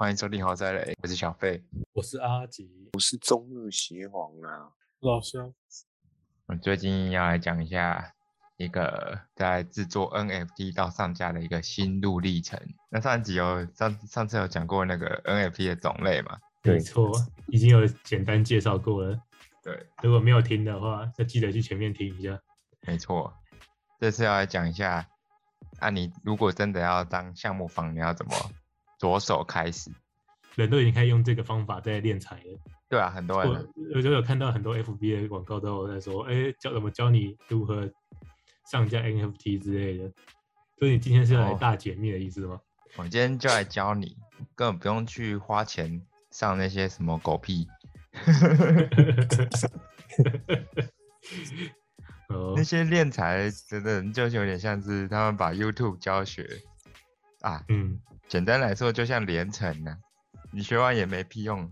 欢迎收听豪宅雷，我是小费。我是阿吉，我是中日协皇啊，老乡。我最近要来讲一下一个在制作 NFT 到上架的一个心路历程。那上一集有上上次有讲过那个 NFT 的种类嘛？没错，已经有简单介绍过了。对，如果没有听的话，就记得去前面听一下。没错，这次要来讲一下，啊，你如果真的要当项目方，你要怎么着手开始？人都已经开始用这个方法在练财了。对啊，很多我人我就有看到很多 FB 的广告都有在说，哎，教怎么教你如何上架 NFT 之类的。所以你今天是要来哦大解密的意思吗？我今天就来教你，根本不用去花钱上那些什么狗屁，哦那，些练财的人就有点像是他们把 YouTube 教学啊，嗯，简单来说就像连城呢、你学完也没屁用。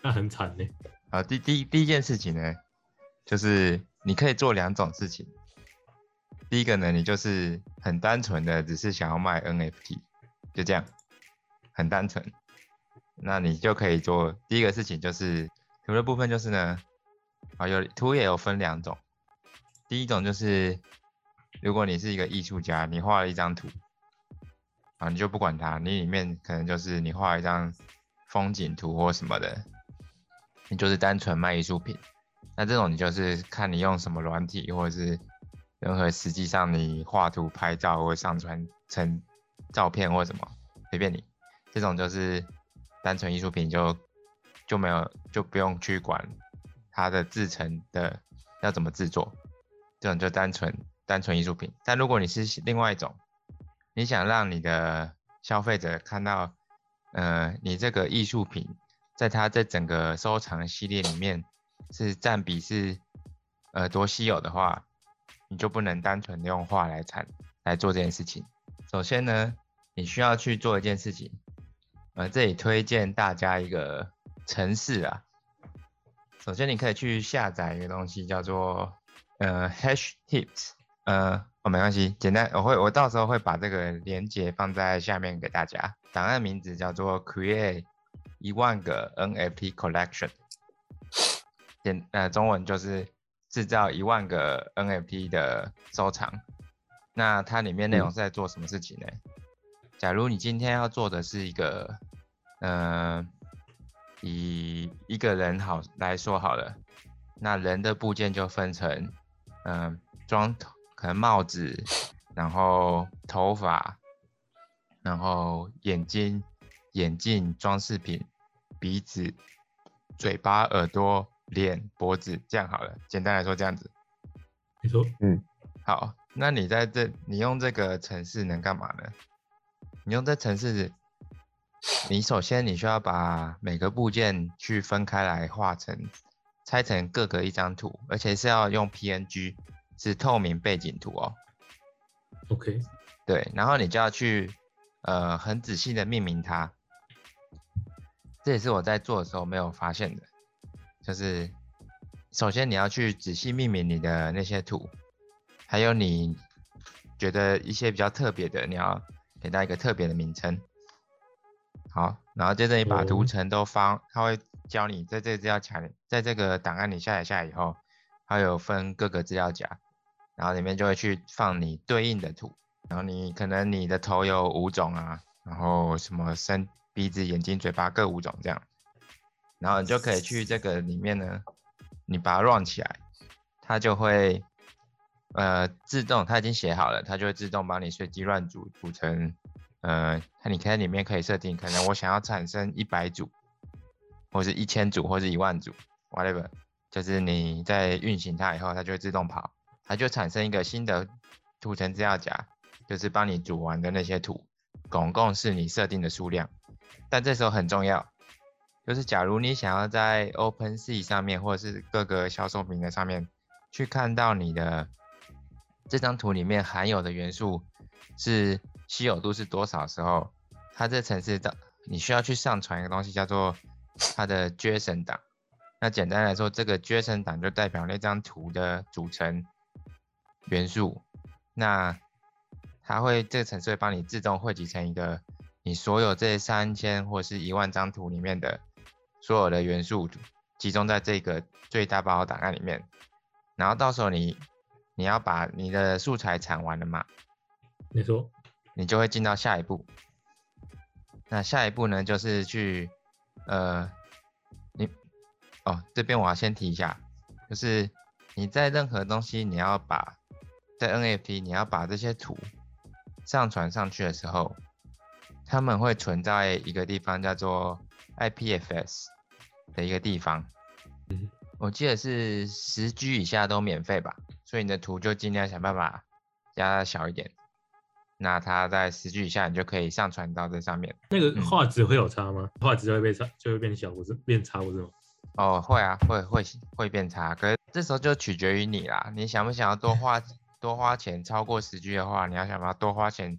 那很惨呢。啊，第第第一件事情呢，就是你可以做两种事情。第一个呢，你就是很单纯的只是想要卖 NFT，就这样，很单纯。那你就可以做第一个事情，就是图的部分就是呢，啊有图也有分两种。第一种就是，如果你是一个艺术家，你画了一张图，啊你就不管它，你里面可能就是你画一张风景图或什么的，你就是单纯卖艺术品。那这种你就是看你用什么软体，或者是任何实际上你画图、拍照或上传成照片或什么，随便你。这种就是单纯艺术品就就没有就不用去管它的制成的要怎么制作，这种就单纯单纯艺术品。但如果你是另外一种，你想让你的消费者看到，呃，你这个艺术品在它这整个收藏系列里面是占比是呃多稀有的话，你就不能单纯地用画来产来做这件事情。首先呢，你需要去做一件事情，呃，这里推荐大家一个程式啊。首先你可以去下载一个东西叫做呃 Hash Tips，呃，哦没关系，简单，我会我到时候会把这个连接放在下面给大家。档案名字叫做 Create 一万个 NFT Collection，简呃中文就是制造一万个 NFT 的收藏。那它里面内容是在做什么事情呢？假如你今天要做的是一个，呃，以一个人好来说好了，那人的部件就分成，嗯、装头可能帽子，然后头发，然后眼睛、眼镜、装饰品、鼻子、嘴巴、耳朵、脸、脖子，这样好了。简单来说，这样子。你说，嗯好，那你在这，你用这个城市能干嘛呢？你用这城市，你首先你需要把每个部件去分开来画成，拆成各个一张图，而且是要用 PNG，是透明背景图哦。OK，对，然后你就要去呃很仔细的命名它。这也是我在做的时候没有发现的，就是首先你要去仔细命名你的那些图，还有你觉得一些比较特别的，你要给它一个特别的名称。好，然后接着你把图哦层都放，它会教你在这个资料夹里，在这个档案你下载下来以后，它有分各个资料夹，然后里面就会去放你对应的图。然后你可能你的头有五种啊，然后什么身、鼻子、眼睛、嘴巴各五种这样，然后你就可以去这个里面呢，你把它 run 起来，它就会呃自动，它已经写好了，它就会自动帮你随机乱组组成，呃，它你看里面可以设定，可能我想要产生一百组，或是一千组，或是一万组，whatever，就是你在运行它以后，它就会自动跑，它就产生一个新的图层资料夹，就是帮你组完的那些图，总共是你设定的数量。但这时候很重要，就是假如你想要在 OpenSea 上面或者是各个销售平台上面去看到你的这张图里面含有的元素是稀有度是多少时候，它这程式的你需要去上传一个东西叫做它的 JSON 档。那简单来说，这个 JSON 档就代表那张图的组成元素。那它会这个程式会帮你自动汇集成一个你所有这三千或是一万张图里面的所有的元素集中在这个最大包档案里面，然后到时候你你要把你的素材产完了嘛，你说，你就会进到下一步。那下一步呢，就是去呃，你哦这边我要先提一下，就是你在任何东西你要把在 NFT 你要把这些图上传上去的时候，他们会存在一个地方叫做 IPFS 的一个地方。嗯，我记得是十 G 以下都免费吧，所以你的图就尽量想办法压小一点。那它在十 G 以下，你就可以上传到这上面。那个嗯画质会有差吗？画质会被差，就会变小，不是变差，不是吗？哦，会啊，会会会变差，可是这时候就取决于你啦。你想不想要多花多花钱？超过十 G 的话，你要想办法多花钱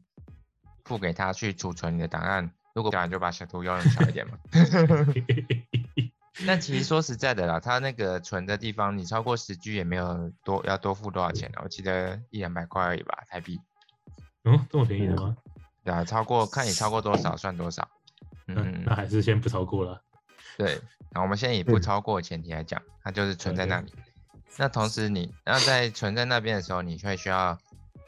付给他去储存你的档案？如果不然，就把小图用小一点嘛。但其实说实在的啦，它那个存的地方，你超过十 G 也没有多要多付多少钱啊，我记得一两百块而已吧，台币。哦，这么便宜的吗？对啊，超过看你超过多少算多少。嗯嗯嗯，那还是先不超过了。对，那我们先以不嗯超过的前提来讲，它就是存在那里。那同时你，那在存在那边的时候，你会需要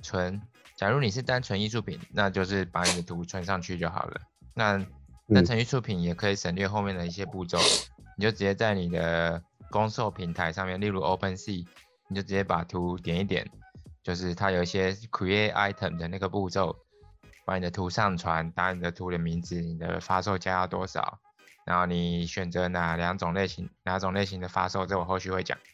存。假如你是单纯艺术品，那就是把你的图存上去就好了。那单嗯纯艺术品也可以省略后面的一些步骤，你就直接在你的公售平台上面，例如 OpenSea，你就直接把图点一点，就是它有一些 create item 的那个步骤，把你的图上传，打你的图的名字，你的发售价要多少，然后你选择哪两种类型，哪种类型的发售，这我后续会讲哦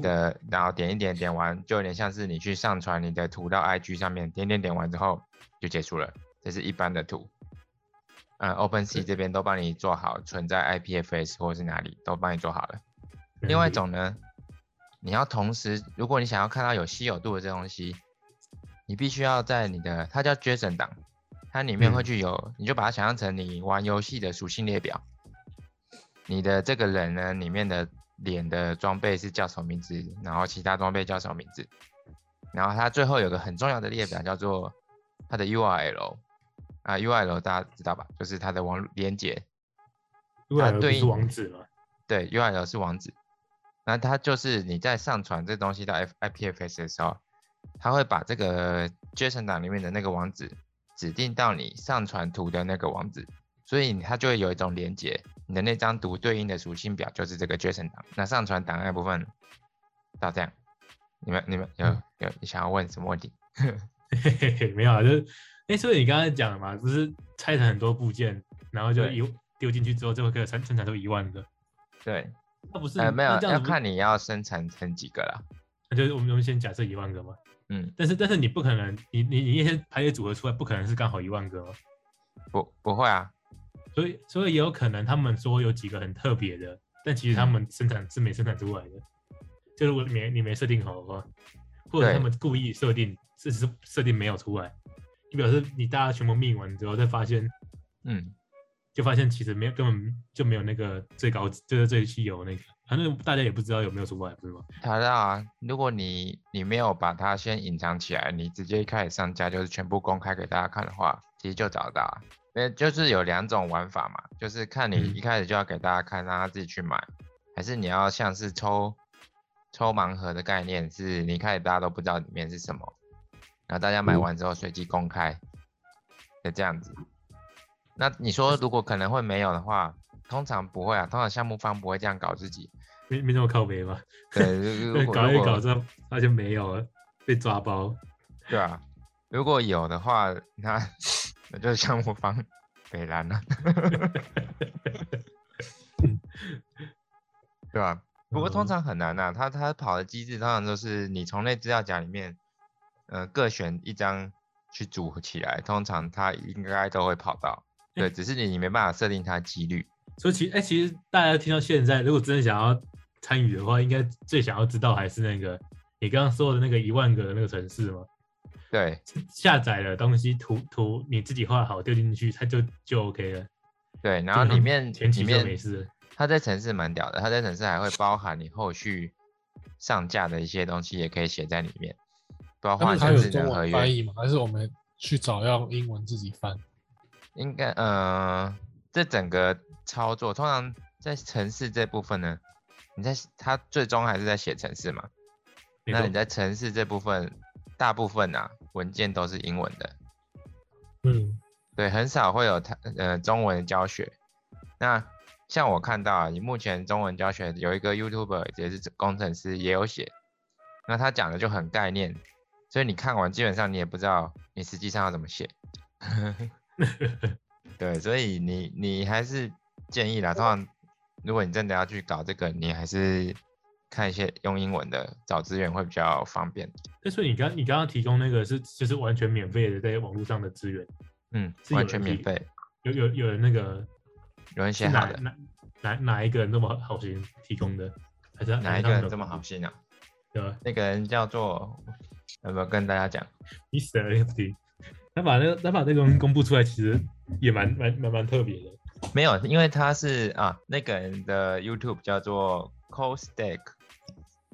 的。然后点一点，点完就有点像是你去上传你的图到 IG 上面，点点点完之后就结束了。这是一般的图。嗯，OpenSea 这边都帮你做好，存在 IPFS 或是哪里都帮你做好了。另外一种呢，你要同时，如果你想要看到有稀有度的这东西，你必须要在你的，它叫 JSON 档，它里面会嗯具有，你就把它想象成你玩游戏的属性列表。你的这个人呢，里面的脸的装备是叫什么名字，然后其他装备叫什么名字，然后它最后有个很重要的列表叫做它的 URL 啊，URL 大家知道吧？就是它的网络连接，，URL 是它对应网址吗，对，URL 是网址，那它就是你在上传这东西到 F IPFS 的时候，它会把这个 JSON 档里面的那个网址指定到你上传图的那个网址，所以它就会有一种连接，你的那张图对应的属性表就是这个 JSON 档。那上传档案部分到这样，你们你们有嗯有想要问什么问题？嘿嘿嘿，没有啊，就是，哎，所以你刚才讲了嘛，就是拆成很多部件，然后就对一丢进去之后，就会可以生生产出一万个，对，那不是？呃，没有要看你要生产成几个啦。那就是我们我们先假设一万个嘛，嗯，但是但是你不可能，你你你一些排列组合出来，不可能是刚好一万个嘛，不不会啊，所以所以也有可能他们说有几个很特别的，但其实他嗯。们生产是没生产出来的，就如果你没你没设定好的话，或者他们故意设定，事实是设定没有出来，你表示你大家全部命完之后，再发现嗯，就发现其实没有根本就没有那个最高就是最稀有那个，反正大家也不知道有没有出来，不是吗？查到啊，如果你你没有把它先隐藏起来，你直接一开始上架就是全部公开给大家看的话，其实就找得到就是有两种玩法嘛，就是看你嗯一开始就要给大家看，让他自己去买，还是你要像是抽抽盲盒的概念，是你一开始大家都不知道里面是什么，然后大家买嗯完之后随机公开的这样子。那你说如果可能会没有的话，通常不会啊，通常项目方不会这样搞自己。没没那么靠背吧？对，搞一搞之后发现没有了，被抓包。对啊，如果有的话，那那就是项目方北蓝了，对吧、不过通嗯常很难呐、他他跑的机制通常都是你从那资料夹里面，呃，各选一张去组合起来，通常他应该都会跑到。对，只是你你没办法设定它几率。所以其哎、其实大家听到现在，如果真的想要参与的话，应该最想要知道还是那个你刚刚说的那个一万个的那个城市嘛。对下载的东西图图你自己画好丢进去，它就就 OK 了。对，然后里面前期就里面没事了。它在城市蛮屌的，它在城市还会包含你后续上架的一些东西，也可以写在里面，包括他们还像是有中文能合约。翻译吗？还是我们去找要英文自己翻？应该呃，这整个操作通常在城市这部分呢，你在它最终还是在写城市嘛？那你在城市这部分，大部分啊文件都是英文的，嗯，对，很少会有它呃中文教学。那像我看到啊，你目前中文教学有一个 YouTuber 也是工程师也有写，那他讲的就很概念，所以你看完基本上你也不知道你实际上要怎么写。对，所以你你还是建议啦，通常如果你真的要去搞这个，你还是看一些用英文的找资源会比较方便。那所以你刚你刚刚提供那个是就是完全免费的，在网络上的资源，嗯，完全免费，有有有人那个有人写是好的，哪哪哪哪一个人这么好心提供的？还是哪一个人这么好？心啊？对吧那个人叫做，有没有跟大家讲？？Mr. NFT，他把那个他把那个东西公布出来，其实也蛮蛮蛮蛮特别的。没有，因为他是啊，那个人的 YouTube 叫做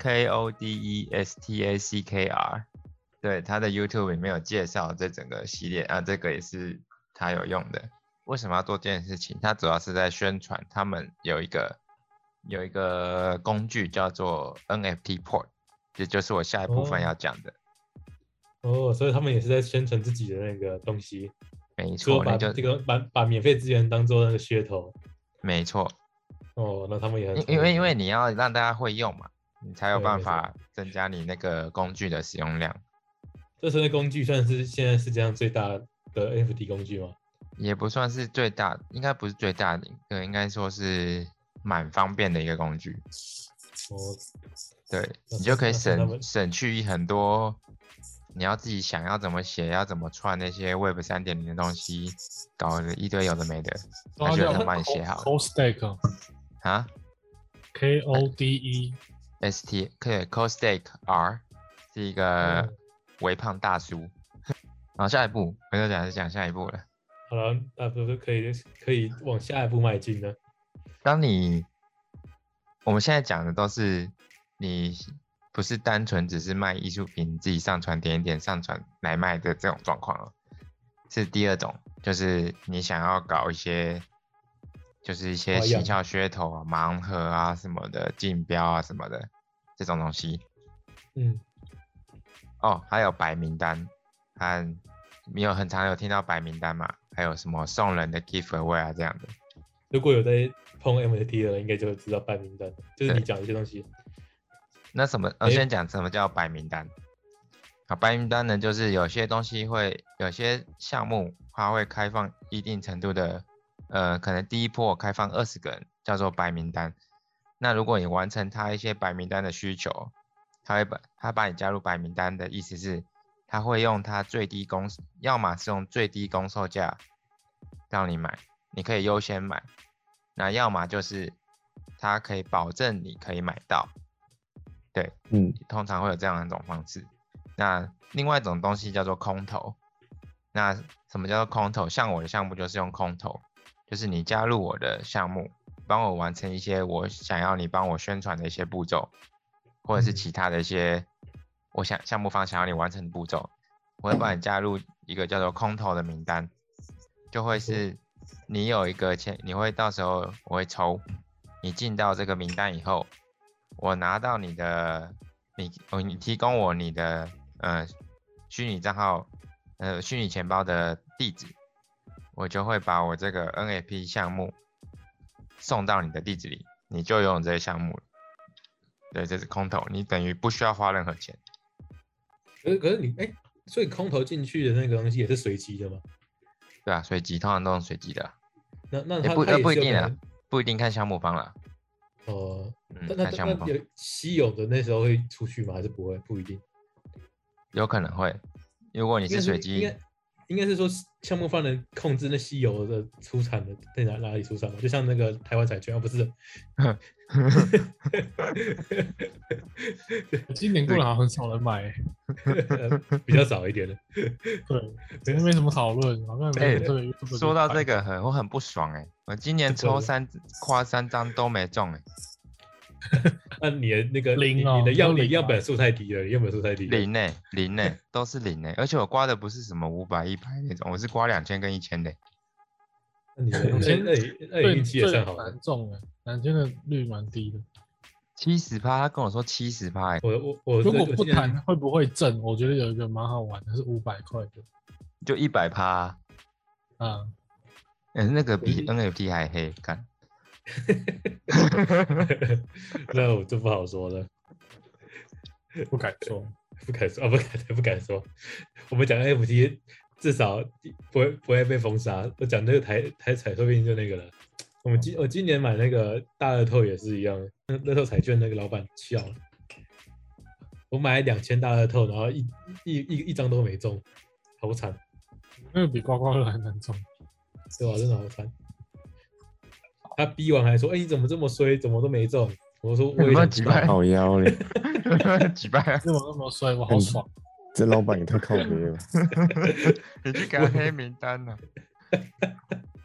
Costack，K O D E S T A C K R，对，他的 YouTube 里面有介绍这整个系列啊，这个也是他有用的。为什么要做这件事情？他主要是在宣传他们有一个有一个工具叫做 NFT Port，这就是我下一部分哦要讲的。哦，所以他们也是在宣传自己的那个东西，没错，说把这个把把免费资源当做那个噱头。没错，哦，那他们也很因因为因为你要让大家会用嘛，你才有办法增加你那个工具的使用量。这是那工具算是现在世界上最大的 NFT 工具吗？也不算是最大，应该不是最大的，对，应该说是蛮方便的一个工具。哦，对你就可以省省去很多，你要自己想要怎么写，要怎么串那些 Web 三点零的东西，搞了一堆有的没的，那就会帮你写好 c o Stack 啊。K O D E S T 可以 Costake R 是一个哦微胖大叔。好，下一步，我就讲是讲下一步了。好了，那不是可以可以往下一步迈进了。当你我们现在讲的都是你不是单纯只是卖艺术品，自己上传点一点上传来卖的这种状况了，是第二种，就是你想要搞一些就是一些花样行销噱头啊、盲盒啊什么的、竞标啊什么的这种东西。嗯，哦，还有白名单，和你有很常有听到白名单嘛？还有什么送人的 gift away 啊这样的。如果有在碰 MFT 的人，应该就会知道白名单，就是你对讲一些东西。那什么？我诶先讲什么叫白名单。好，白名单呢，就是有些东西会，有些项目它会开放一定程度的，呃，可能第一波开放二十个人，叫做白名单。那如果你完成他一些白名单的需求，他会把他把你加入白名单的意思是，他会用他最低公，要么是用最低公售价让你买，你可以优先买，那要么就是他可以保证你可以买到。对，嗯，通常会有这样一种方式。那另外一种东西叫做空投。那什么叫做空投？像我的项目就是用空投，就是你加入我的项目，帮我完成一些我想要你帮我宣传的一些步骤，或者是嗯。其他的一些我想项目方想要你完成的步骤，我会帮你加入一个叫做空投的名单，就会是。你有一个钱，你会到时候我会抽，你进到这个名单以后，我拿到你的，你哦，你提供我你的呃虚拟账号，呃虚拟钱包的地址，我就会把我这个 NFP 项目送到你的地址里，你就拥有这个项目了。对，这是空投，你等于不需要花任何钱。可是可是你哎、所以空投进去的那个东西也是随机的吗？对啊，随机通常都是随机的啊，那那也不不一定啊不一定看项目方了。哦，嗯那，那看项目方那有稀有的那时候会出去吗？还是不会？不一定。有可能会，如果你是随机应该，是说项目方能控制那稀有的出产的在哪哪里出产嘛？就像那个台湾彩券啊，不是？今年过来好像很少人买、比较少一点的。对，没没什么讨论，好像没说到这买个很我很不爽哎、我今年抽三花三张都没中哎、那你的那个零你你的样你样本数太低了，你样本数太低了。零呢、零呢、都是零呢、而且我刮的不是什么五百一百那种，我是刮两千跟一千的欸、那你的两千二零二零零七也算好的蛮。重的，两千的率蛮低的。七十趴，他跟我说七十趴，欸我我我如果不谈会不会挣？我觉得有一个蛮好玩的，是五百块的就一百趴，啊，嗯，那个比 NFT 还黑，看，那我就不好说了，不敢说。不敢说啊，不敢不敢说。我们讲 NFT 至少不会不会被封杀。我讲那个台台彩，说不定就那个了。我们今我今年买那个大乐透也是一样，那乐透彩券那个老板笑了。我买两千大乐透，然后一一一一张都没中，好惨，那个比刮刮乐还难中。对吧？真的好惨。他逼完还说：“哎、你怎么这么衰？怎么都没中？”我说：“我也几百好腰嘞，几百啊？你怎么那么衰？我好爽。这老板也太靠北了吧。你去给他黑名单呢、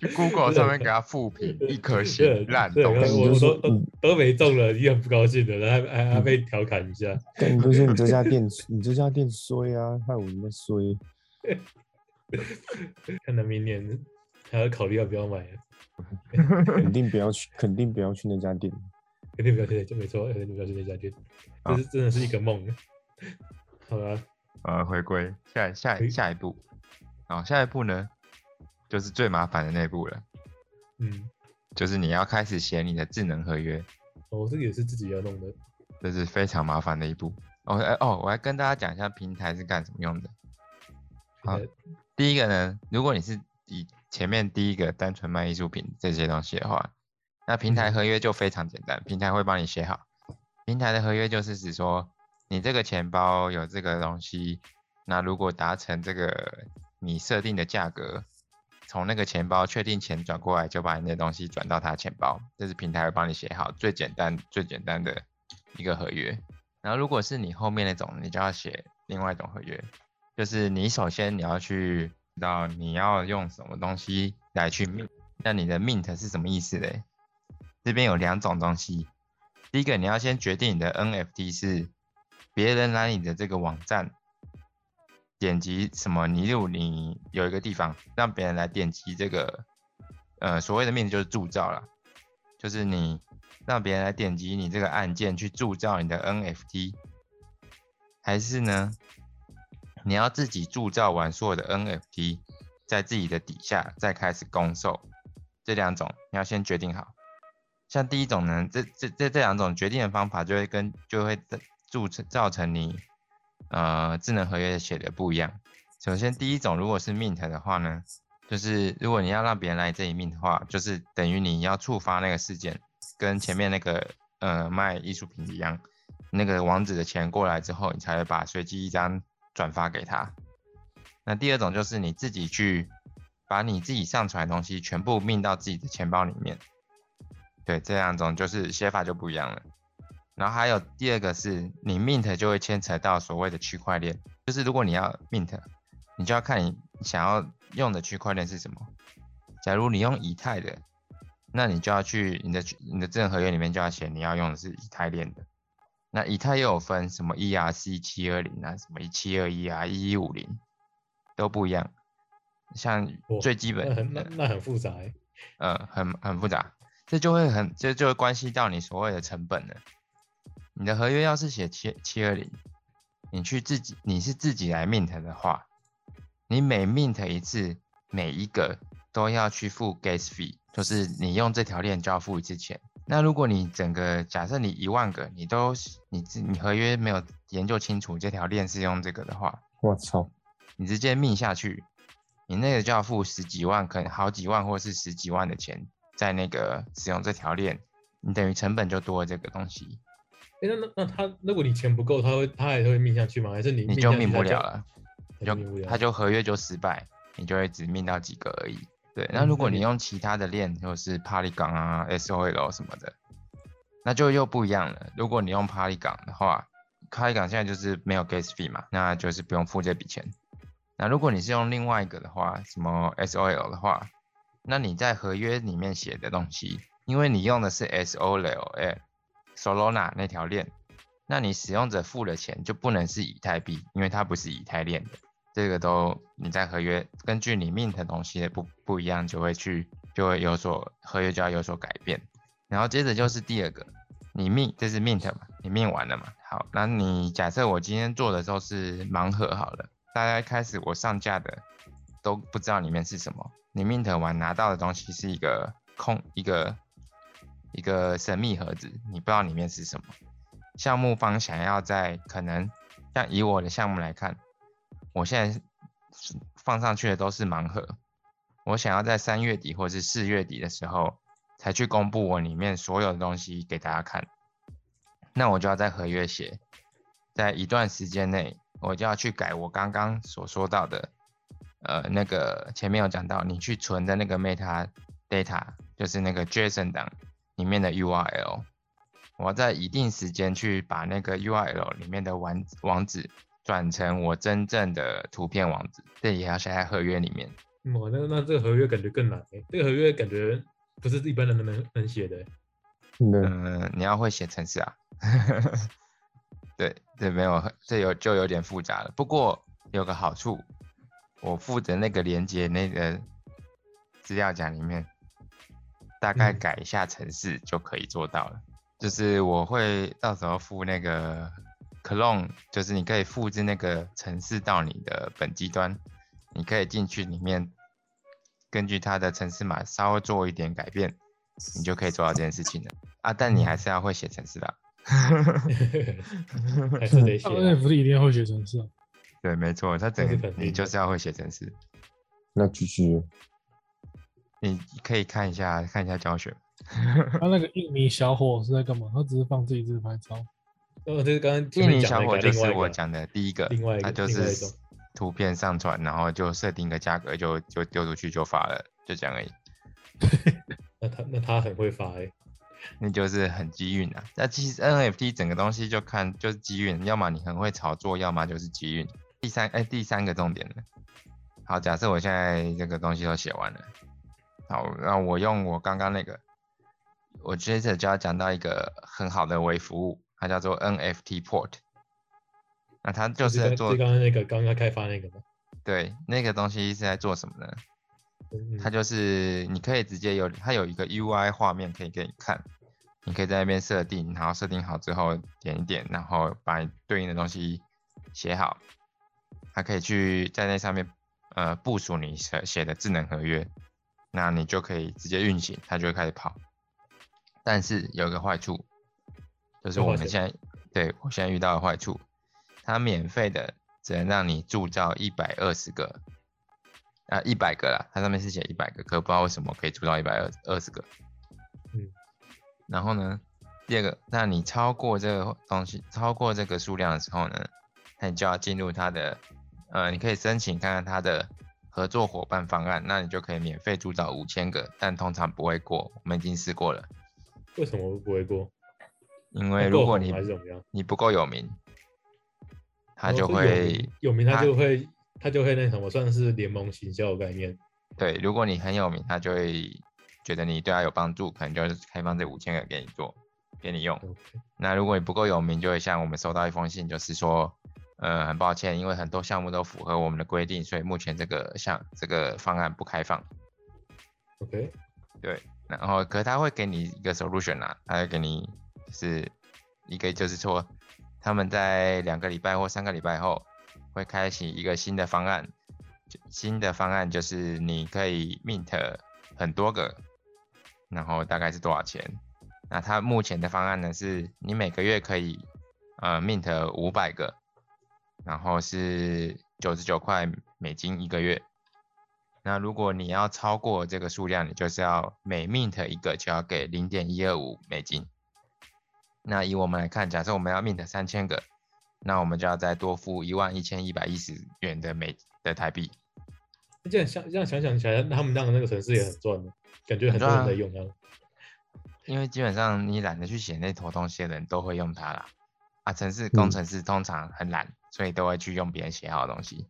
去 Google 上面给他复评，一颗星，烂东西。我说都都没中了，你很不高兴的，然后还还还被调侃一下。但你就说你这家店，你这家店衰啊，害我们在衰。看来明年还要考虑要不要买了，肯定不要去，肯定不要去那家店。肯定不要去那就没错，肯定不要去那家店，这是真的是一个梦。好了，呃，回归下下下一步，好，下一步呢，就是最麻烦的那一步了，嗯，就是你要开始写你的智能合约，哦，这个也是自己要弄的。这是非常麻烦的一步。哦，哎哦，我来跟大家讲一下平台是干什么用的。好第一个呢，如果你是以前面第一个单纯卖艺术品这些东西的话，那平台嗯合约就非常简单，平台会帮你写好。平台的合约就是指说，你这个钱包有这个东西，那如果达成这个你设定的价格，从那个钱包确定钱转过来，就把你的东西转到他钱包，这是平台会帮你写好最简单最简单的一个合约。然后如果是你后面那种，你就要写另外一种合约，就是你首先你要去知道你要用什么东西来去 mint，那你的 mint 是什么意思嘞？这边有两种东西，第一个你要先决定你的 NFT 是别人来你的这个网站点击什么，你例如你有一个地方让别人来点击这个，呃，所谓的 mint 就是铸造了，就是你让别人来点击你这个按键去铸造你的 NFT，还是呢，你要自己铸造完所有的 NFT，在自己的底下再开始公售，这两种你要先决定好。像第一种呢，这这这这两种决定的方法就会跟就会铸成造成你呃智能合约写的不一样。首先第一种如果是 mint 的话呢，就是如果你要让别人来这里 mint 的话，就是等于你要触发那个事件，跟前面那个呃卖艺术品一样，那个网址的钱过来之后，你才会把随机一张转发给他。那第二种就是你自己去把你自己上传的东西全部 mint 到自己的钱包里面。对，这两种就是写法就不一样了。然后还有第二个是你 mint 就会牵扯到所谓的区块链，就是如果你要 mint，你就要看你想要用的区块链是什么。假如你用以太的，那你就要去你的你的智能合约里面就要写你要用的是以太链的。那以太又有分什么 ERC 七二零啊，什么七二一啊，一一五零都不一样。像最基本那很那，那很复杂欸。呃，很很复杂，这就会很这就会关系到你所谓的成本了。你的合约要是写七七二零，你去自己你是自己来 mint 的话，你每 mint 一次，每一个都要去付 gas fee，就是你用这条链就要付一次钱。那如果你整个假设你一万个，你都你自你合约没有研究清楚这条链是用这个的话，我操，你直接命下去，你那个就要付十几万，可能好几万或是十几万的钱在那个使用这条链，你等于成本就多了这个东西，哎、那那那他，如果你钱不够，他会他还会命下去吗？还是你你就命命不了了，他就就命不了它就合约就失败，你就会只命到几个而已。对，那如果你用其他的链，就是 Polygon 啊、SOL 什么的，那就又不一样了。如果你用 Polygon 的话，Polygon 现在就是没有 gas fee 嘛，那就是不用付这笔钱。那如果你是用另外一个的话，什么 SOL 的话，那你在合约里面写的东西，因为你用的是 SOL 哎 Solana 那条链，那你使用者付的钱就不能是以太币，因为它不是以太链的。这个都你在合约根据你 mint 的东西的不不一样，就会去就会有所合约就要有所改变。然后接着就是第二个，你命这是 mint 嘛，你命完了嘛？好，那你假设我今天做的时候是盲盒好了，大家开始我上架的都不知道里面是什么，你 mint 完拿到的东西是一个空一个一个神秘盒子，你不知道里面是什么。项目方想要在可能像以我的项目来看，我现在放上去的都是盲盒，我想要在三月底或是四月底的时候才去公布我里面所有的东西给大家看，那我就要在合约写，在一段时间内我就要去改我刚刚所说到的，呃，那个前面有讲到你去存的那个 meta data，就是那个 JSON 档里面的 URL。我在一定时间去把那个 URL 里面的网网址转成我真正的图片网址，这也要写在合约里面。哇，那那这个合约感觉更难哎，这个合约感觉不是一般人能能写的。嗯，你要会写程式啊。对 对，没有，这有就有点复杂了。不过有个好处，我负责那个连接那个资料夹里面，大概改一下程式就可以做到了。就是我会到时候附那个 clone，就是你可以复制那个程式到你的本机端，你可以进去里面，根据它的程式码稍微做一点改变，你就可以做到这件事情了啊！但你还是要会写程式的，还是得写。那不是一定要会写程式？对，没错，它整个你就是要会写程式。那继续，你可以看一下看一下教学。他那个印尼小伙是在干嘛？他只是放自己自拍照。哦，这是刚刚印尼小伙就是我讲的第一个，另外一个，他就是图片上传，然后就设定个价格，就就丢出去就发了，就这样而已。那他那他很会发哎，那就是很机运啊。那其实 NFT 整个东西就看就是机运，要么你很会炒作，要么就是机运。第三哎，第三个重点呢？好，假设我现在这个东西都写完了，好，那我用我刚刚那个。我接着就要讲到一个很好的微服务，它叫做 NFT Port。那它就是在做刚刚那个刚刚开发那个吗？对，那个东西是在做什么呢？它就是你可以直接有它有一个 UI 画面可以给你看，你可以在那边设定，然后设定好之后点一点，然后把对应的东西写好，它可以去在那上面呃部署你写写的智能合约，那你就可以直接运行，它就会开始跑。但是有一个坏处，就是我们现在对我现在遇到的坏处，它免费的只能让你铸造一百二十个，啊一百个啦，它上面是写一百个，可不知道为什么可以铸造一百二二十个。嗯，然后呢，第二个，那你超过这个东西，超过这个数量的时候呢，那你就要进入它的，呃，你可以申请看看它的合作伙伴方案，那你就可以免费铸造五千个，但通常不会过，我们已经试过了。为什么不会过？因为如果你还是怎么样，你不够有名，他就会有名，他就会他就会那什么，算是联盟行销概念。对，如果你很有名，他就会觉得你对他有帮助，可能就是开放这五千个给你做，给你用。那如果你不够有名，就会像我们收到一封信，就是说，呃，很抱歉，因为很多项目都符合我们的规定，所以目前这个项这个方案不开放。OK，对。然后，可他会给你一个 solution 啊，他会给你是一个，就是说他们在两个礼拜或三个礼拜后会开启一个新的方案，新的方案就是你可以 mint 很多个，然后大概是多少钱？那他目前的方案呢，是你每个月可以呃 mint 五百个，然后是九十九块美金一个月。那如果你要超过这个数量，你就是要每 mint 一个就要给零点一二五美金。那以我们来看，假设我们要 mint 三千个，那我们就要再多付一万一千一百一十元的美的台币。这样想这样想想起来，他们那个那个城市也很赚的，感觉很多人在用啊。因为基本上你懒得去写那坨东西的人都会用它啦。啊，城市工程师通常很懒，所以都会去用别人写好的东西。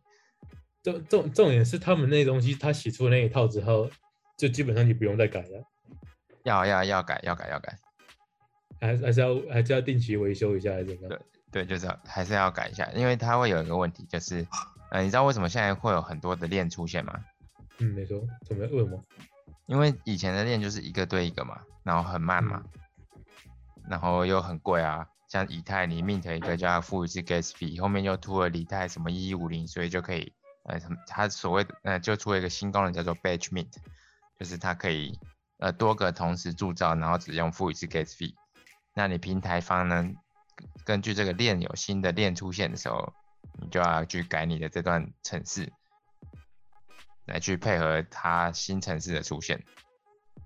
重重重点是他们那东西，他写出那一套之后，就基本上你不用再改了。要要要改要改要改，还还是要还是要定期维修一下，还是怎么样？对对，就是还是要改一下，因为它会有一个问题，就是，呃，你知道为什么现在会有很多的链出现吗？嗯，没错。怎么为什么？因为以前的链就是一个对一个嘛，然后很慢嘛，然后又很贵啊。像以太，你 mint 一个就要付一次 gas fee，后面又出了以太什么一一五零，所以就可以，呃，什么它所谓的呃就出了一个新功能叫做 batch mint，就是它可以呃多个同时铸造，然后只用付一次 gas fee。那你平台方呢，根据这个链有新的链出现的时候，你就要去改你的这段程式，来去配合它新城市的出现，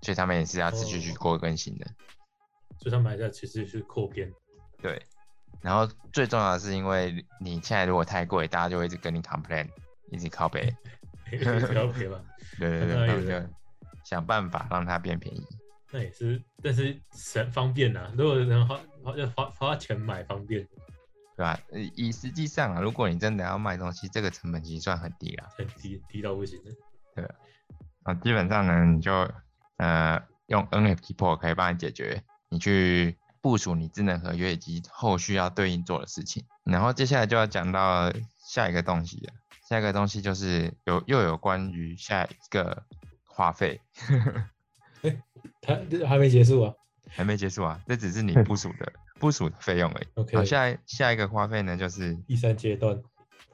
所以他们也是要持续去过更新的。所以他们还在持续去扩编。对，然后最重要的是，因为你现在如果太贵，大家就会一直跟你 complain，一直靠背。不要。对对对，他们就想办法让它变便宜。那也是，但是省方便呐。如果能花花要花花钱买方便，对吧？以实际上啊，如果你真的要卖东西，这个成本其实算很低了，很低，低到不行的。对啊，基本上呢，你就呃用 NFT Pro 可以帮你解决，你去。部署你智能合约以及后续要对应做的事情，然后接下来就要讲到下一个东西了。下一个东西就是有又有关于下一个花费。哎，它还没结束啊？还没结束啊？这只是你部署的部署的费用而已。OK。好，下下一个花费呢，就是第三阶段。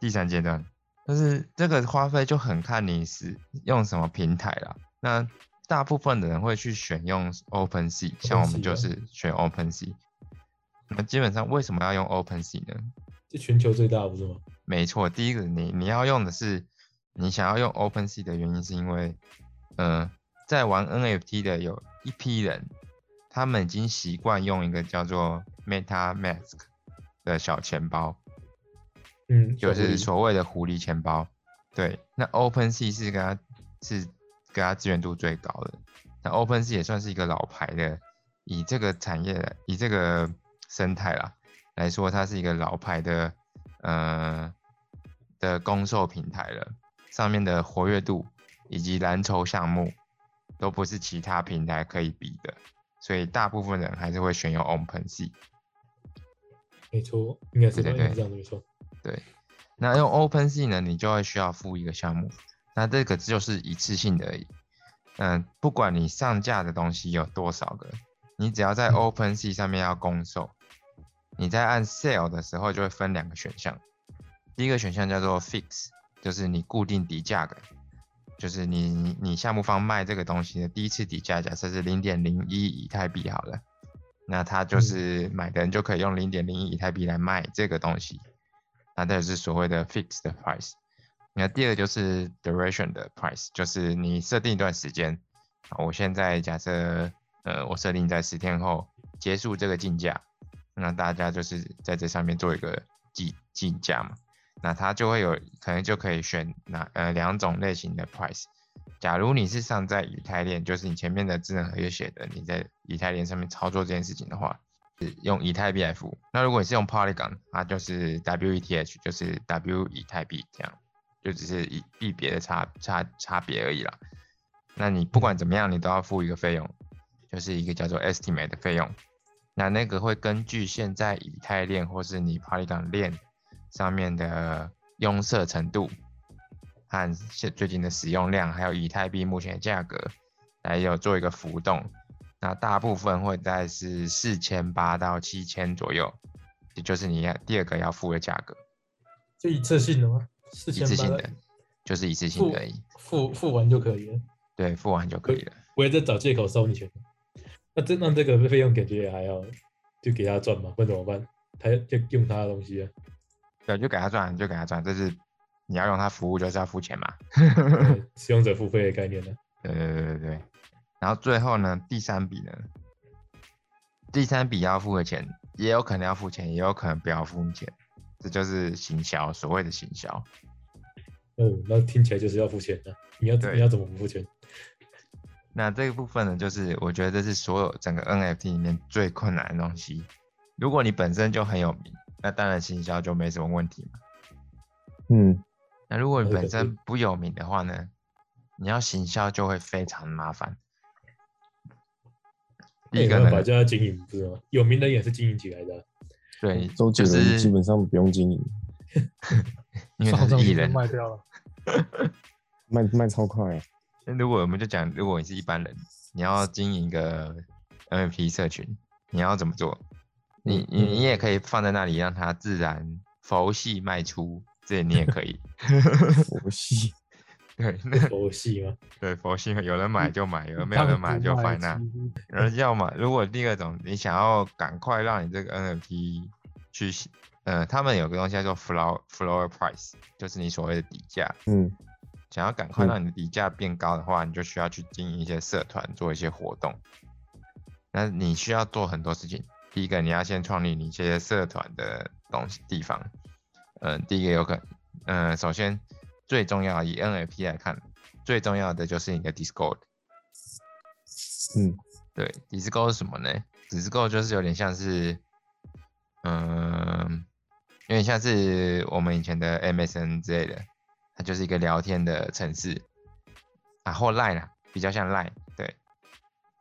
第三阶段，就是这个花费就很看你是用什么平台了。那大部分的人会去选用 Open Sea，像我们就是选 Open Sea。那基本上为什么要用 Open Sea 呢？这全球最大不是吗？没错，第一个你你要用的是，你想要用 Open Sea 的原因是因为，呃，在玩 NFT 的有一批人，他们已经习惯用一个叫做 MetaMask 的小钱包，嗯，就是所谓的狐狸钱包。对，那 Open Sea 是跟它是。给它资源度最高的，那 OpenSea 也算是一个老牌的，以这个产业、以这个生态啦来说，它是一个老牌的，呃的公售平台了。上面的活跃度以及蓝筹项目都不是其他平台可以比的，所以大部分人还是会选用 OpenSea。没错，应该是对对对，没错。对，那用 OpenSea 呢，你就会需要付一个项目。那这个就是一次性的而已，嗯，不管你上架的东西有多少个，你只要在 OpenSea 上面要公售，你在按 Sale 的时候就会分两个选项，第一个选项叫做 Fix，就是你固定底价的，就是你你你项目方卖这个东西的第一次底价，假设是零点零一以太币好了，那他就是买的人就可以用零点零一以太币来卖这个东西，那这是所谓的 fixed Price。那第二就是 duration 的 price，就是你设定一段时间，我现在假设，呃，我设定在十天后结束这个竞价，那大家就是在这上面做一个计竞价嘛，那它就会有可能就可以选哪呃两种类型的 price。假如你是上在以太链，就是你前面的智能合约写的，你在以太链上面操作这件事情的话，是用以太币来付。那如果你是用 Polygon，它就是 WETH，就是 W 以太币这样。就只是一币别的差差差别而已啦。那你不管怎么样，你都要付一个费用，就是一个叫做 estimate 的费用。那那个会根据现在以太链或是你 Polygon 链上面的拥塞程度和现最近的使用量，还有以太币目前的价格来有做一个浮动。那大部分会在是四千八到七千左右，也就是你要第二个要付的价格。是一次性的吗？一次性的，就是一次性的而已，付付完就可以了。对，付完就可以了。我也在找借口收你钱。那这那这个费用感觉还要就给他赚嘛？不然怎么办？他就用他的东西啊。对，就给他赚，就给他赚。这是你要用他服务，就是要付钱嘛。使用者付费的概念呢？对对对对对。然后最后呢，第三笔呢，第三笔要付的钱，也有可能要付钱，也有可能不要付钱。这就是行销，所谓的行销。哦，那听起来就是要付钱的。你要你要怎么不付钱？那这个部分呢，就是我觉得这是所有整个 NFT 里面最困难的东西。如果你本身就很有名，那当然行销就没什么问题嘛。嗯。那如果你本身不有名的话呢，你要行销就会非常麻烦。第一个呢，就要经营，不是吗？有名的也是经营起来的。对，周杰伦基本上不用经营，因为他是艺人，卖掉了，卖卖超快。那如果我们就讲，如果你是一般人，你要经营一个 NFT 社群，你要怎么做？你你你也可以放在那里，让它自然佛系卖出，这你也可以。佛 系，对，那佛系吗？对佛系，有人买就买，有人没有人买就放在那。有人要买，如果第二种你想要赶快让你这个 NFT 去，呃，他们有个东西叫做 floor floor price，就是你所谓的底价。嗯，想要赶快嗯让你的底价变高的话，你就需要去经营一些社团，做一些活动。那你需要做很多事情。第一个，你要先创立你一些社团的东西地方。嗯、第一个有可，嗯、首先最重要以 NFP 来看，最重要的就是你的 Discord。嗯，对，Discord 是什么呢？Discord 就是有点像是，嗯、有点像是我们以前的 MSN 之类的，它就是一个聊天的城市，啊，或 Line 啦，比较像 Line，对，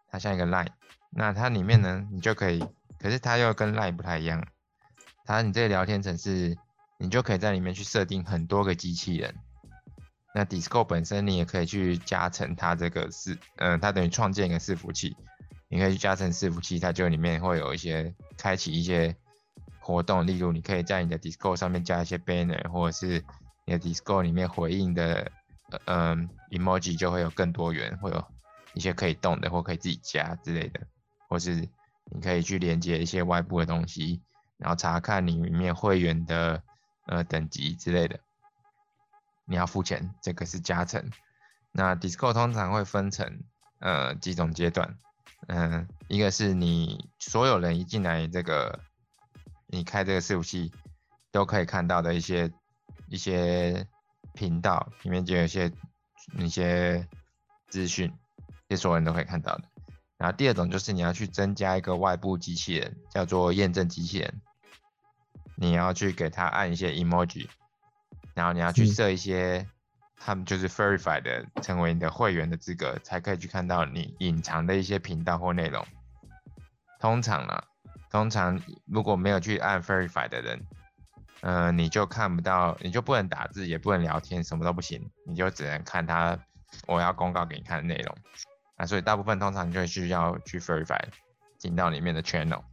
它像一个 Line。那它里面呢，你就可以，可是它又跟 Line 不太一样，它你这个聊天程式，你就可以在里面去设定很多个机器人。那 d i s c o 本身你也可以去加成它这个伺，嗯、它等于创建一个伺服器，你可以去加成伺服器，它就里面会有一些开启一些活动，例如你可以在你的 d i s c o 上面加一些 banner，或者是你的 d i s c o 里面回应的，呃嗯、emoji 就会有更多元，会有一些可以动的或可以自己加之类的，或是你可以去连接一些外部的东西，然后查看你里面会员的呃等级之类的。你要付钱，这个是加成。那 d i s c o 通常会分成呃几种阶段，嗯、一个是你所有人一进来这个，你开这个伺服器都可以看到的一些一些频道里面就有一些一些资讯，这所有人都可以看到的。然后第二种就是你要去增加一个外部机器人，叫做验证机器人，你要去给它按一些 emoji，然后你要去嗯设一些，他们就是 verify 的成为你的会员的资格，才可以去看到你隐藏的一些频道或内容。通常呢，通常如果没有去按 verify 的人，呃，你就看不到，你就不能打字，也不能聊天，什么都不行，你就只能看他我要公告给你看的内容。啊，所以大部分通常就会需要去 verify 进到里面的 channel。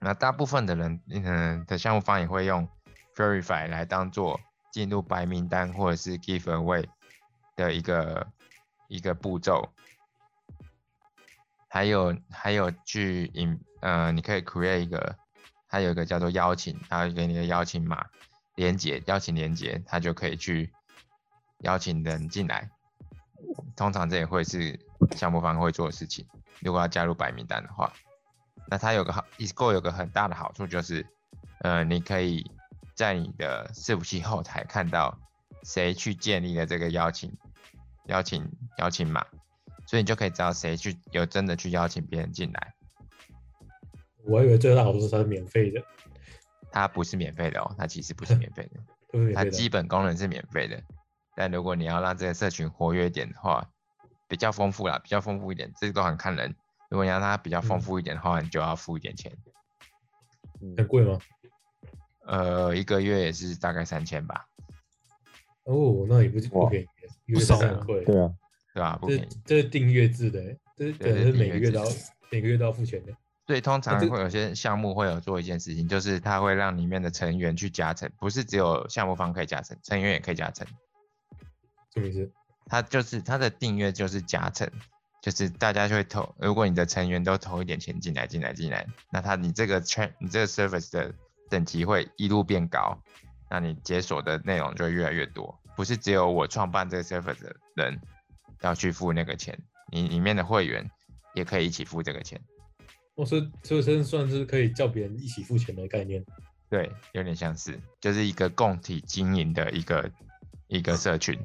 那大部分的人，嗯、的项目方也会用 verify 来当做进入白名单或者是 give away 的一个一个步骤。还有还有去引呃，你可以 create 一个，它有一个叫做邀请，它会给你的邀请码连接，邀请连接，它就可以去邀请人进来。通常这也会是项目方会做的事情。如果要加入白名单的话，那它有个好，Discord 有个很大的好处就是，呃，你可以在你的伺服器后台看到谁去建立了这个邀请邀请邀请码，所以你就可以知道谁去有真的去邀请别人进来。我还以为最大好处是它是免费的，它不是免费的哦，它其实不是免费的，它。基本功能是免费的，但如果你要让这个社群活跃一点的话，比较丰富啦，比较丰富一点，这个都很看人。如果你要让它比较丰嗯富一点的话，你就要付一点钱，很贵吗？呃，一个月也是大概三千吧，哦，那也不是不哇便宜，不少啊三百块。对啊，对吧？不这便宜。这是订阅制的欸，这是每个月都要每个月都要付钱的。所以通常这会有些项目会有做一件事情，就是它会让里面的成员去加成，不是只有项目方可以加成，成员也可以加成。什么意思？它就是它的订阅就是加成，就是大家就会投，如果你的成员都投一点钱进来，进来，进来，那它你这个 tra 你这个 service 的等级会一路变高，那你解锁的内容就会越来越多，不是只有我创办这个 service 的人要去付那个钱，你里面的会员也可以一起付这个钱，我说这真算是可以叫别人一起付钱的概念。对，有点相似就是一个共体经营的一个一个社群。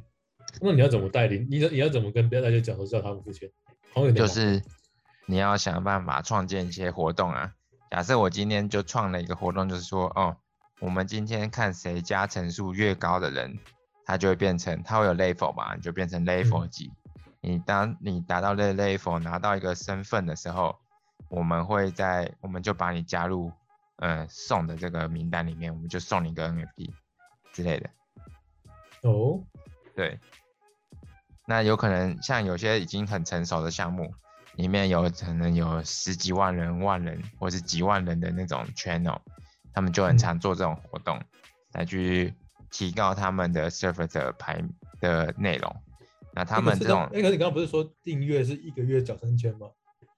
那你要怎么带领？你要你要怎么跟大家讲说叫他们付钱？好有就是你要想办法创建一些活动啊。假设我今天就创了一个活动，就是说，哦，我们今天看谁加成数越高的人，他就会变成，他会有 level 嘛，你就变成 level 嗯级。你当你达到这 level，拿到一个身份的时候，我们会在，我们就把你加入，呃，送的这个名单里面，我们就送你一个 NFT 之类的。哦，对，那有可能像有些已经很成熟的项目，里面有可能有十几万人、万人或是几万人的那种 channel，他们就很嗯常做这种活动，来去提高他们的 server 的排的内容。那他们这种那个你刚刚不是说订阅是一个月缴三千吗？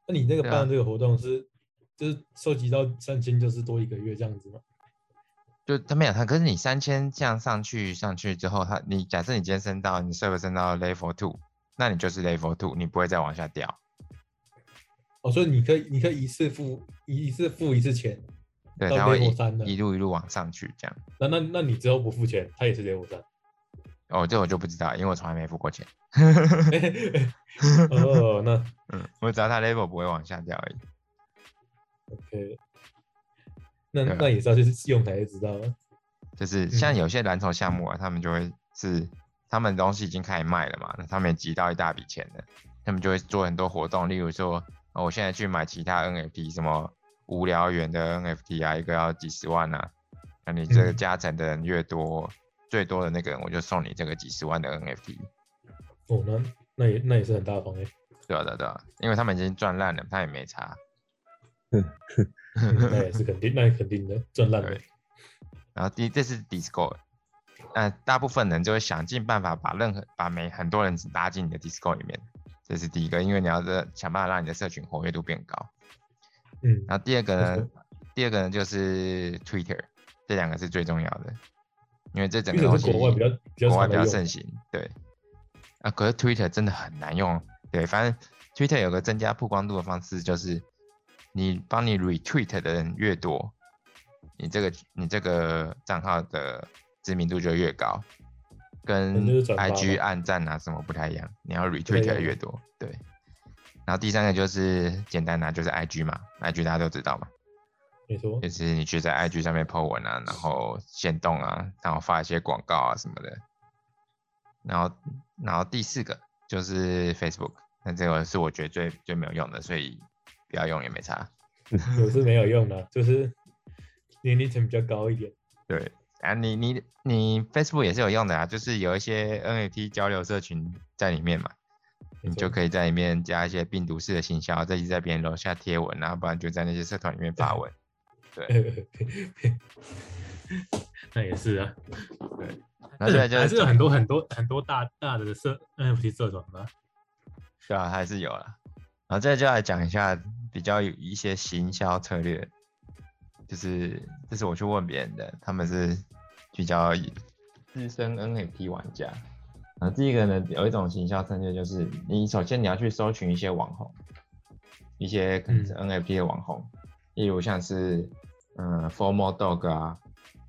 那你那个办的这个活动是就是收集到三千就是多一个月这样子吗？就他没有他，可是你三千这样上去上去之后，他你假设你今天升到你 server 升到 level two，那你就是 level two，你不会再往下掉。哦，所以你可以你可以一次付一一次付一次钱，对，到它会一路一路往上去这样。那那那你之后不付钱，他也是 level 三。哦，这我就不知道，因为我从来没付过钱。哦，那 嗯，我只要他 level 不会往下掉而已。OK，那那也是要去用才会知道了。就是像嗯有些蓝筹项目啊，他们就会是他们东西已经开始卖了嘛，那他们也集到一大笔钱了，他们就会做很多活动，例如说，哦，我现在去买其他 NFT，什么无聊猿的 NFT 啊，一个要几十万啊，那你这个嗯加成的人越多，最多的那个人我就送你这个几十万的 NFT，哦，那那也那也是很大方哎。对啊对啊对啊，因为他们已经赚烂了，他也没差。嗯 那也是肯定，那也肯定的，赚烂了。然后第这是 Discord，呃，大部分人就会想尽办法把任何把每很多人拉进你的 Discord 里面，这是第一个，因为你要的想办法让你的社群活跃度变高。嗯，然后第二个呢，第二个呢就是 Twitter，这两个是最重要的，因为这整个因东西国外比较比较国外比较盛行，对。啊，可是 Twitter 真的很难用，对，反正 Twitter 有个增加曝光度的方式，就是你帮你 retweet 的人越多，你这个你这个账号的知名度就越高，跟 IG 嘛按赞啊什么不太一样，你要 retweet 的越多，对。然后第三个就是简单的、就是 IG 嘛，IG 大家都知道嘛，没错。就是你去在 IG 上面 po 文啊，然后限动啊，然后发一些广告啊什么的。然后，然后第四个就是 Facebook，那这个是我觉得最最没有用的，所以不要用也没差。有是没有用的，就是年龄层比较高一点。对啊，你你你 Facebook 也是有用的啊，就是有一些 NFT 交流社群在里面嘛，你就可以在里面加一些病毒式的行销，再去在别人楼下贴文啊，不然就在那些社团里面发文。对 那也是啊，然后现在就是还是有很多很多很多大大的社 NFT 社团吧。对啊，还是有了。然后再就来讲一下比较有一些行销策略，就是这是我去问别人的，他们是比较资深 NFT 玩家。然后第一个呢，有一种行销策略就是，你首先你要去搜寻一些网红，一些可能是 NFT 的网红，例如像是嗯 Formal Dog 啊，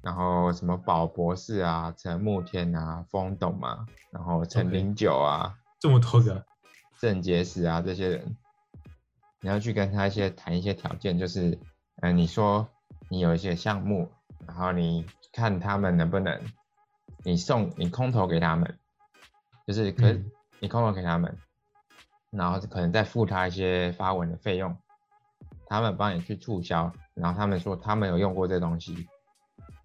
然后什么宝博士啊、陈慕天啊、风董啊，然后陈零九啊。这么多个，郑杰石啊这些人，你要去跟他一些谈一些条件，就是，嗯、你说你有一些项目，然后你看他们能不能，你送你空投给他们，就是可你空投给他们，然后可能再付他一些发文的费用，他们帮你去促销，然后他们说他们有用过这东西，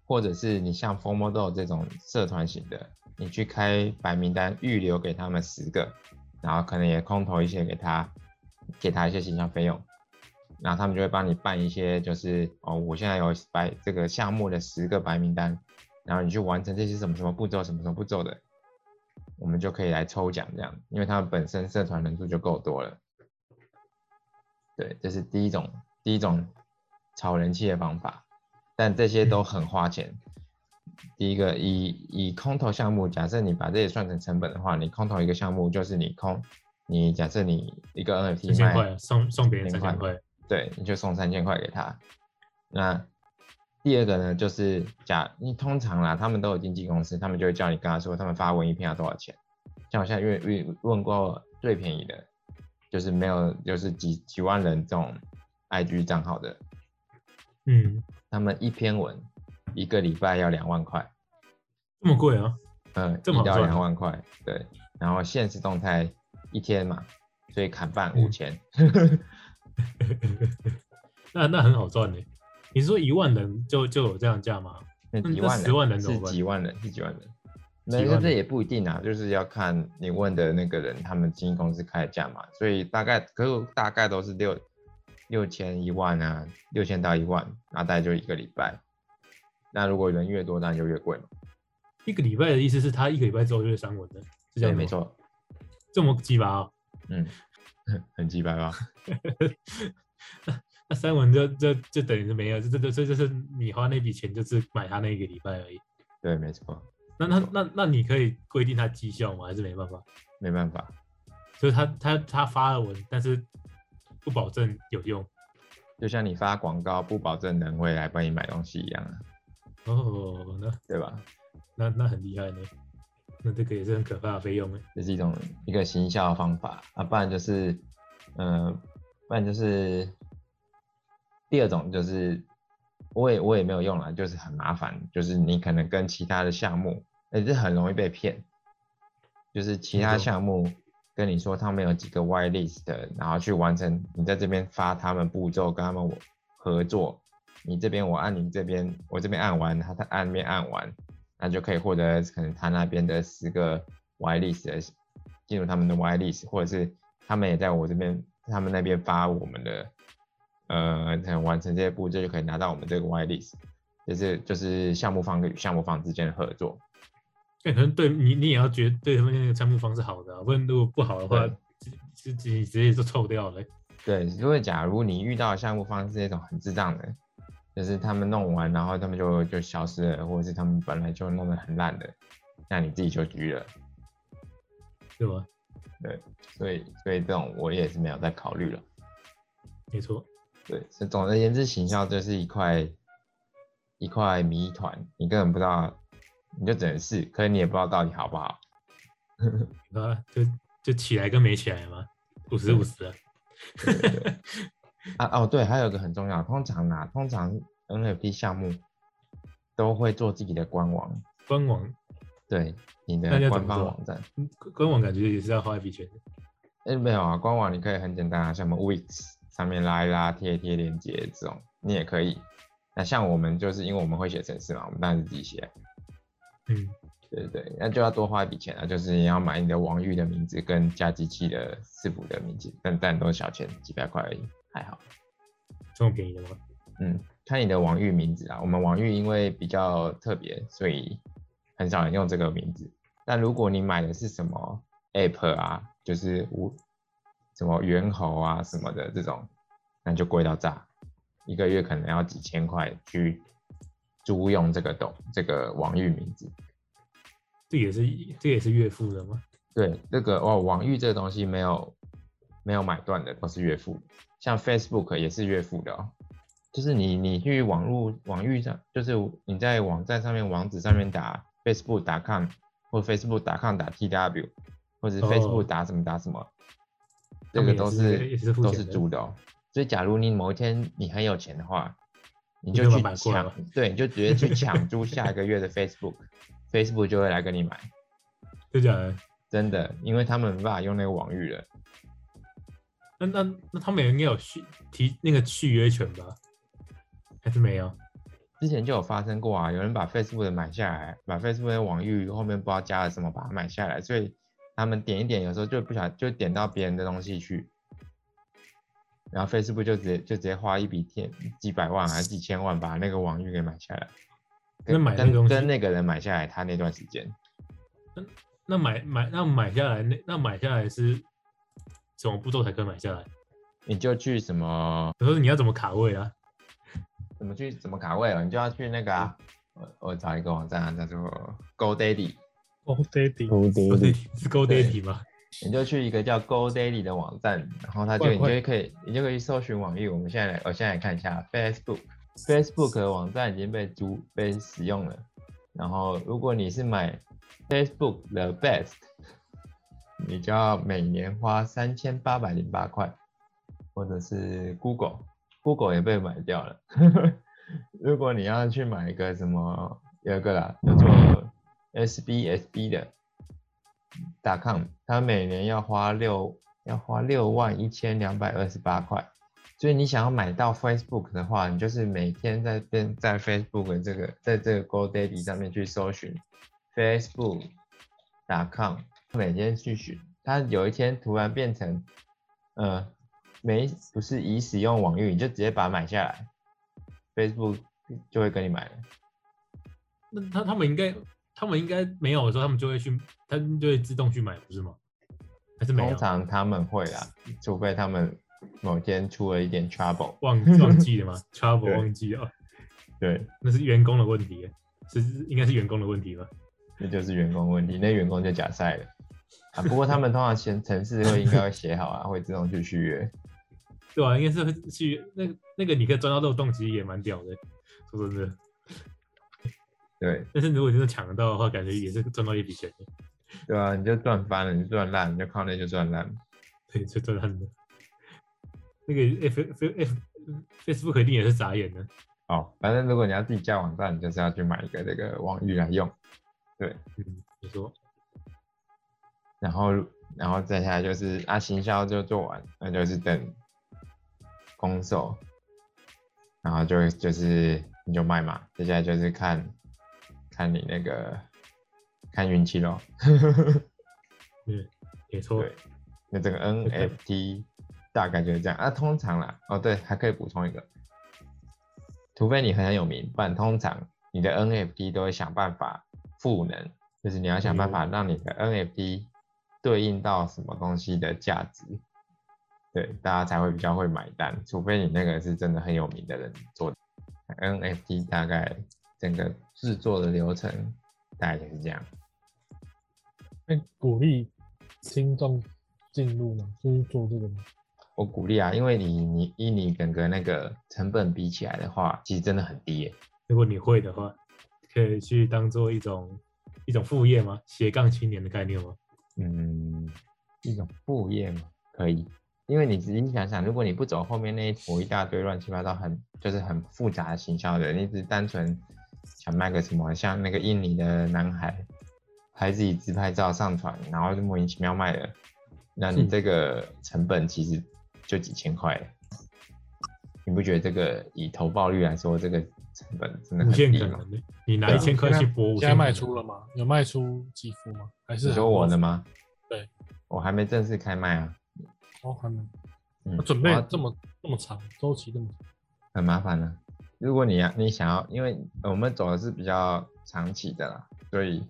或者是你像 Formodo 这种社团型的，你去开白名单预留给他们十个，然后可能也空投一些给他，给他一些形象费用，然后他们就会帮你办一些，就是哦，我现在有白这个项目的十个白名单，然后你去完成这些什么什么步骤，什么什么步骤的，我们就可以来抽奖这样，因为他们本身社团人数就够多了。对，这是第一种第一种炒人气的方法，但这些都很花钱。第一个以以空投项目，假设你把这些算成成本的话，你空投一个项目就是你空，你假设你一个 NFT 卖千块送送别人三千块，对，你就送三千块给他。那第二个呢，就是假你通常啦，他们都有经纪公司，他们就会叫你跟他说，他们发文一篇要多少钱。像我现在问问问过最便宜的，就是没有就是几几万人这种 IG 账号的，嗯，他们一篇文一个礼拜要两万块，这么贵啊？嗯，这么好赚两万块，对。然后现实动态一天嘛，所以砍半嗯五千。那那很好赚呢。你是说一万人就就有这样价吗？那万人10万人是几万人是几万人，没有，几万的这也不一定啊，就是要看你问的那个人他们经纪公司开的价嘛，所以大概可是大概都是六六千一万啊，六千到一万，那大概就一个礼拜。那如果人越多，当然就越贵嘛。一个礼拜的意思是他一个礼拜之后就会删文的，是这，样没，错，这么鸡巴啊！嗯，很鸡巴吧？那三文就就就等于是没有，这这这这就是你花那笔钱就是买他那一个礼拜而已。对，没错，那那那那你可以规定他绩效吗？还是没办法？没办法。就是他他他发了文，但是不保证有用。就像你发广告，不保证人会来帮你买东西一样啊，哦，那对吧？那那很厉害呢。那这个也是很可怕的费用哎。这是一种一个行销的方法。啊，不然就是，嗯、不然就是第二种就是，我也我也没有用了，就是很麻烦，就是你可能跟其他的项目，也是很容易被骗，就是其他项目跟你说他们有几个 white list，然后去完成你在这边发他们步骤，跟他们合作，你这边我按你这边，我这边按完，他他按那边按完，那就可以获得可能他那边的十个 Y list 的进入他们的 Y list，或者是他们也在我这边，他们那边发我们的，呃，可能完成这些步骤就可以拿到我们这个 Y list，就是就是项目方与项目方之间的合作。那可能对你你也要觉得对他们那个项目方是好的、啊，不然如果不好的话对，直直直直接就臭掉了。对，如果假如你遇到的项目方是那种很智障的，就是他们弄完然后他们就就消失了，或者是他们本来就弄得很烂的，那你自己就拘了。对吗？对，所以所以这种我也是没有再考虑了。没错，对，所以总而言之，行销就是一块一块谜团，你根本不知道，你就只能试，可是你也不知道到底好不好。啊，就就起来跟没起来嘛，五十五十啊。啊哦，对，还有一个很重要，通常啊，通常 NFT 项目都会做自己的官网，官网对，你的官方网站。嗯官网感觉也是要花一笔钱的。哎，没有啊，官网你可以很简单啊，像我们 Wix 上面拉一拉、贴一贴链接这种，你也可以。那像我们就是因为我们会写程式嘛，我们当然是自己写。嗯，对对对，那就要多花一笔钱啊，就是你要买你的网域的名字跟加机器的伺服的名字，但但都是小钱，几百块而已，还好。这么便宜的吗？嗯，看你的网域名字啊，我们网域因为比较特别，所以很少人用这个名字。但如果你买的是什么 App 啊，就是无什么猿猴啊什么的这种，那就贵到炸，一个月可能要几千块去租用这个懂这个网域名字。这也是这也是月付的吗？对，这个哦，网域这个东西没有没有买断的，都是月付。像 Facebook 也是月付的哦，就是你你去网络网域上，就是你在网站上面网址上面打 Facebook 打 com 或 Facebook 打 com 打 tw，或者哦 Facebook 打什么打什么，这个都是是都是租的哦。所以假如你某一天你很有钱的话，你你就就去抢对，你就直接去抢租下一个月的 Facebook，Facebook 就会来跟你买。真假的。真的，因为他们没办法用那个网域了。那那那他们也应该有续提那个续约权吧？还是没有？之前就有发生过啊，有人把 Facebook 的买下来，把 Facebook 的网域后面不知道加了什么，把它买下来，所以他们点一点，有时候就不小就点到别人的东西去，然后 Facebook 就直接就直接花一笔天几百万还是几千万把那个网域给买下来，那跟跟跟那个人买下来他那段时间，那那买买那买下来那那买下来是什么步骤才可以买下来？你就去什么我说你要怎么卡位啊？怎么去怎么卡位哦，你就要去那个啊，我我找一个网站啊，叫做 GoDaddy。GoDaddy，GoDaddy 是 GoDaddy 吗？你就去一个叫 GoDaddy 的网站，然后它就你就可以，你就可以搜寻网域。我们现在来，我现在来看一下 Facebook，Facebook 的网站已经被租被使用了。然后如果你是买 Facebook 的 Best，你就要每年花三千八百零八块，或者是 Google，Google 也被买掉了。如果你要去买一个什么，有一个啦，叫做 SBSB 的。com，它每年要花六要花六万一千两百二十八块，所以你想要买到 Facebook 的话，你就是每天在边在 Facebook 这个在这个 GoDaddy 上面去搜寻 Facebook.com，每天去学，他有一天突然变成，呃，没不是已使用网域，你就直接把它买下来，Facebook 就会跟你买了。那他他们应该他们应该没有的时候，他们就会去，他们就会自动去买，不是吗？还是没有通？常他们会啊，除非他们某天出了一点 trouble。忘忘记了吗？Trouble 忘记了，对，那是员工的问题耶，是应该是员工的问题吧？那就是员工问题，那员工就假赛了。啊，不过他们通常前程式会应该会写好啊，会自动去续约。对啊、应该是会去那个那个你可以钻到漏洞，其实也蛮屌的，说真的。对，但是如果真的抢得到的话，感觉也是赚到一笔钱的，对啊，你就赚翻了，你就赚烂，你就靠那就赚烂。对，就赚烂了。那个 F F F Facebook 一定也是眨眼的，哦，反正如果你要自己架网站，你就是要去买一个这个网域来用。对，嗯，你说，然后然后再下来就是啊，行销就做完，那就是等公售，然后就就是你就卖嘛，接下来就是看看你那个看运气咯。嗯，没错对，那这个 NFT 大概就是这样啊。通常啦，哦对，还可以补充一个，除非你很有名，不然通常你的 NFT 都会想办法赋能，就是你要想办法让你的 NFT 对应到什么东西的价值，对，大家才会比较会买单。除非你那个是真的很有名的人做的 NFT，大概整个制作的流程大概就是这样。那鼓励听众进入吗，就是做这个吗。我鼓励啊，因为你你以你整个那个成本比起来的话，其实真的很低耶。如果你会的话，可以去当做一种一种副业吗？斜杠青年的概念吗？嗯，一种副业嘛，可以。因为你仔细想想，如果你不走后面那一坨一大堆乱七八糟很就是很复杂的行销的，你只单纯想卖个什么，像那个印尼的男孩，拍自己自拍照上传，然后就莫名其妙卖了，那你这个成本其实就几千块，你不觉得这个以投报率来说，这个成本真的无很低吗？限可能的，你拿一千块去搏，无现在卖出了吗？有卖出几幅吗？还是你说我的吗？对，我还没正式开卖啊。哦，还没。嗯我准备这么这么长周期这么长，很麻烦的。如果你要你想要，因为我们走的是比较长期的啦，所以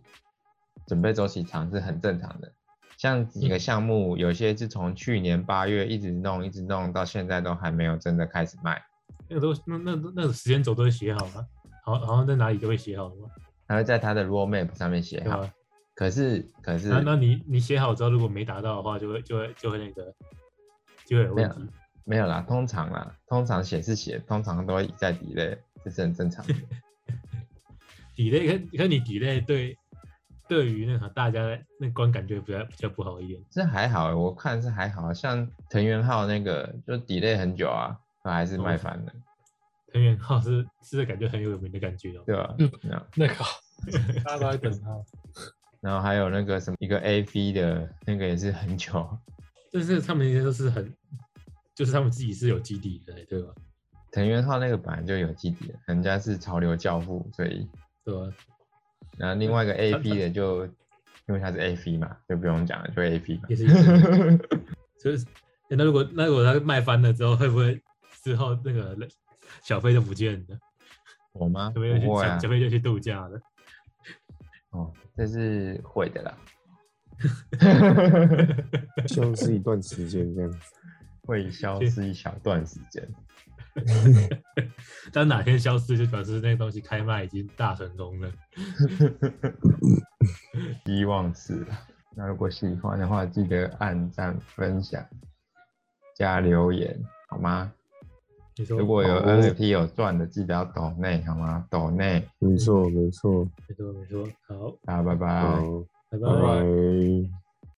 准备周期长是很正常的。像几个项目，有些是从去年八月一直弄，一直弄到现在都还没有真的开始卖，那个都那那那个时间轴都会写好了，好好像在哪里都会写好了嘛，它会在他的 roadmap 上面写好。可是可是那那你你写好之后，如果没达到的话，就会就会就会那个就会有问题。没有啦，通常啦，通常写是写，通常都会一再 delay，这是很正常的。delay 跟跟你 delay 对对于那个大家那观感就比较比较不好一点。这还好欸，我看是还好，像藤原浩那个就 delay 很久啊，还是卖翻了，藤原浩是是感觉很有名的感觉哦。对吧？嗯那那个 大家都在等他。然后还有那个什么一个 A V 的那个也是很久，就是他们那些都是很，就是他们自己是有基底的，对吧？藤原浩那个本来就有基底的，人家是潮流教父，所以对吧？然后另外一个 A 他 V 的就因为他是 A V 嘛，就不用讲了，就 A V 嘛也。是就是欸那如果那如果他卖翻了之后，会不会之后那个小费就不见了？我吗？小费就去啊小，费就去度假了。哦，这是会的啦，消失一段时间这样子。会消失一小段时间。但哪天消失，就表示那个东西开卖已经大成功了。希望是。那如果喜欢的话，记得按赞、分享、加留言，好吗？如果有 NFT 有赚的，记得要抖内，好吗？抖内，没错，没错。没错没错，好，大家拜拜拜拜。